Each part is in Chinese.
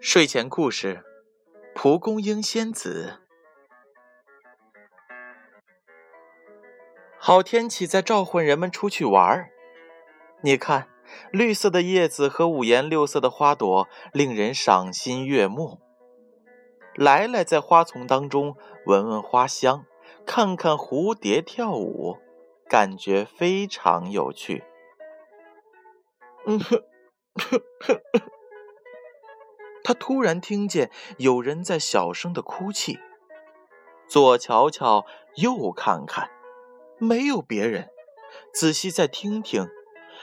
睡前故事：蒲公英仙子。好天气在召唤人们出去玩儿。你看，绿色的叶子和五颜六色的花朵，令人赏心悦目。来来在花丛当中闻闻花香，看看蝴蝶跳舞，感觉非常有趣。嗯哼，哼哼。他突然听见有人在小声的哭泣，左瞧瞧，右看看，没有别人。仔细再听听，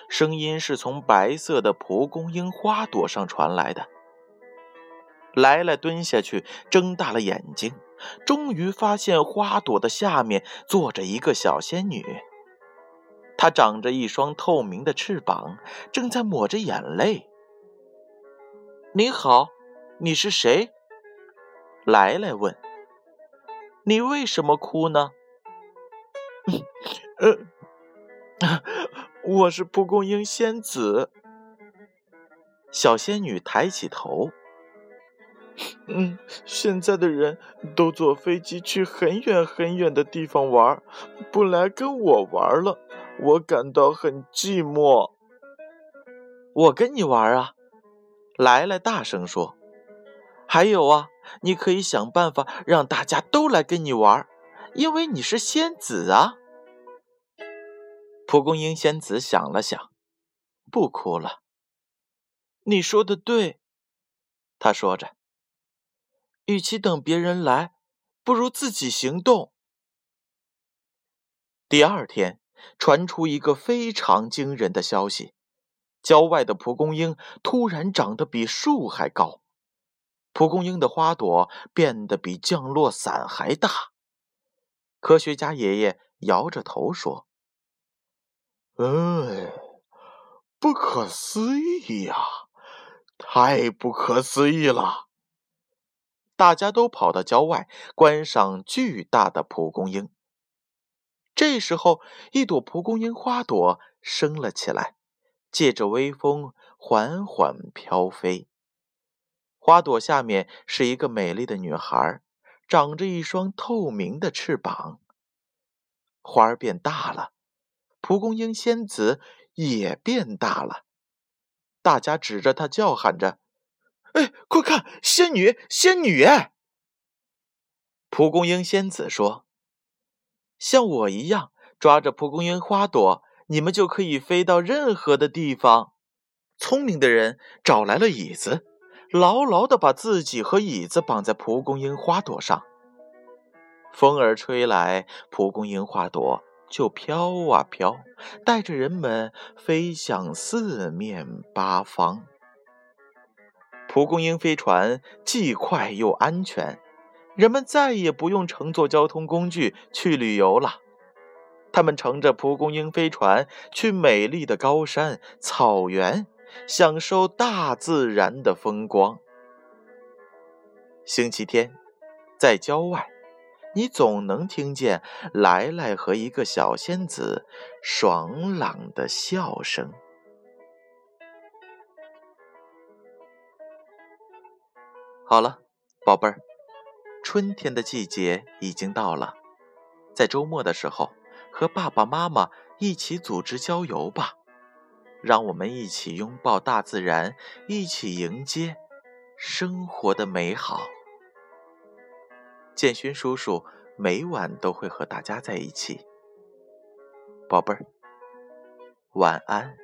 声音是从白色的蒲公英花朵上传来的。来来蹲下去，睁大了眼睛，终于发现花朵的下面坐着一个小仙女。她长着一双透明的翅膀，正在抹着眼泪。你好，你是谁？来来问。你为什么哭呢？呃，我是蒲公英仙子。小仙女抬起头。嗯，现在的人都坐飞机去很远很远的地方玩，不来跟我玩了，我感到很寂寞。我跟你玩啊！来来，大声说！还有啊，你可以想办法让大家都来跟你玩，因为你是仙子啊。蒲公英仙子想了想，不哭了。你说的对，他说着。与其等别人来，不如自己行动。第二天，传出一个非常惊人的消息。郊外的蒲公英突然长得比树还高，蒲公英的花朵变得比降落伞还大。科学家爷爷摇着头说：“哎，不可思议呀，太不可思议了！”大家都跑到郊外观赏巨大的蒲公英。这时候，一朵蒲公英花朵升了起来。借着微风缓缓飘飞，花朵下面是一个美丽的女孩，长着一双透明的翅膀。花儿变大了，蒲公英仙子也变大了。大家指着她叫喊着：“哎，快看，仙女，仙女！”蒲公英仙子说：“像我一样，抓着蒲公英花朵。”你们就可以飞到任何的地方。聪明的人找来了椅子，牢牢地把自己和椅子绑在蒲公英花朵上。风儿吹来，蒲公英花朵就飘啊飘，带着人们飞向四面八方。蒲公英飞船既快又安全，人们再也不用乘坐交通工具去旅游了。他们乘着蒲公英飞船去美丽的高山、草原，享受大自然的风光。星期天，在郊外，你总能听见来来和一个小仙子爽朗的笑声。好了，宝贝儿，春天的季节已经到了，在周末的时候。和爸爸妈妈一起组织郊游吧，让我们一起拥抱大自然，一起迎接生活的美好。建勋叔叔每晚都会和大家在一起，宝贝儿，晚安。